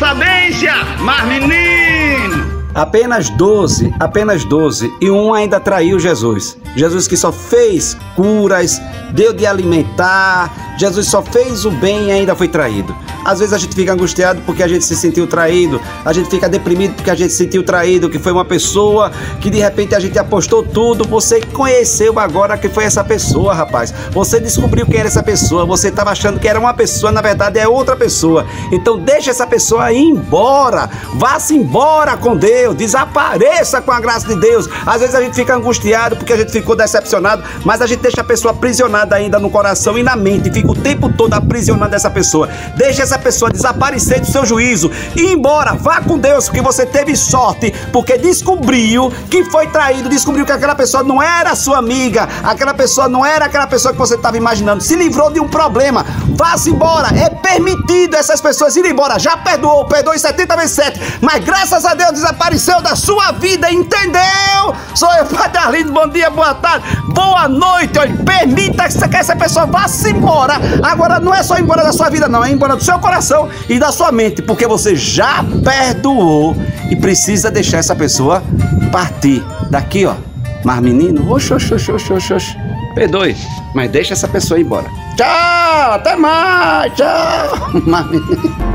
sabência, mas menino! Apenas 12, apenas 12, e um ainda traiu Jesus. Jesus que só fez curas, deu de alimentar, Jesus só fez o bem e ainda foi traído. Às vezes a gente fica angustiado porque a gente se sentiu traído, a gente fica deprimido porque a gente se sentiu traído, que foi uma pessoa que de repente a gente apostou tudo, você conheceu agora que foi essa pessoa, rapaz. Você descobriu quem era essa pessoa, você estava achando que era uma pessoa, na verdade é outra pessoa. Então deixa essa pessoa ir embora, vá-se embora com Deus, desapareça com a graça de Deus. Às vezes a gente fica angustiado porque a gente ficou decepcionado, mas a gente deixa a pessoa aprisionada ainda no coração e na mente, fica o tempo todo aprisionando essa pessoa. Deixa essa pessoa desaparecer do seu juízo. E embora, vá com Deus, porque você teve sorte, porque descobriu que foi traído, descobriu que aquela pessoa não era sua amiga, aquela pessoa não era aquela pessoa que você estava imaginando, se livrou de um problema, vá-se embora, é permitido essas pessoas irem embora, já perdoou, perdoou em 70 vezes 7, mas graças a Deus desapareceu da sua vida, entendeu? Sou eu, Padre Arlindo, bom dia, boa tarde, boa noite, olha, permita que essa pessoa vá-se embora, agora não é só embora da sua vida não, é embora do seu coração e da sua mente, porque você já perdoou e precisa deixar essa pessoa partir daqui, ó. Mas menino, oxe, oxe, oxe, oxe, oxe, oxe. perdoe, mas deixa essa pessoa ir embora. Tchau, até mais, tchau. Mas menino.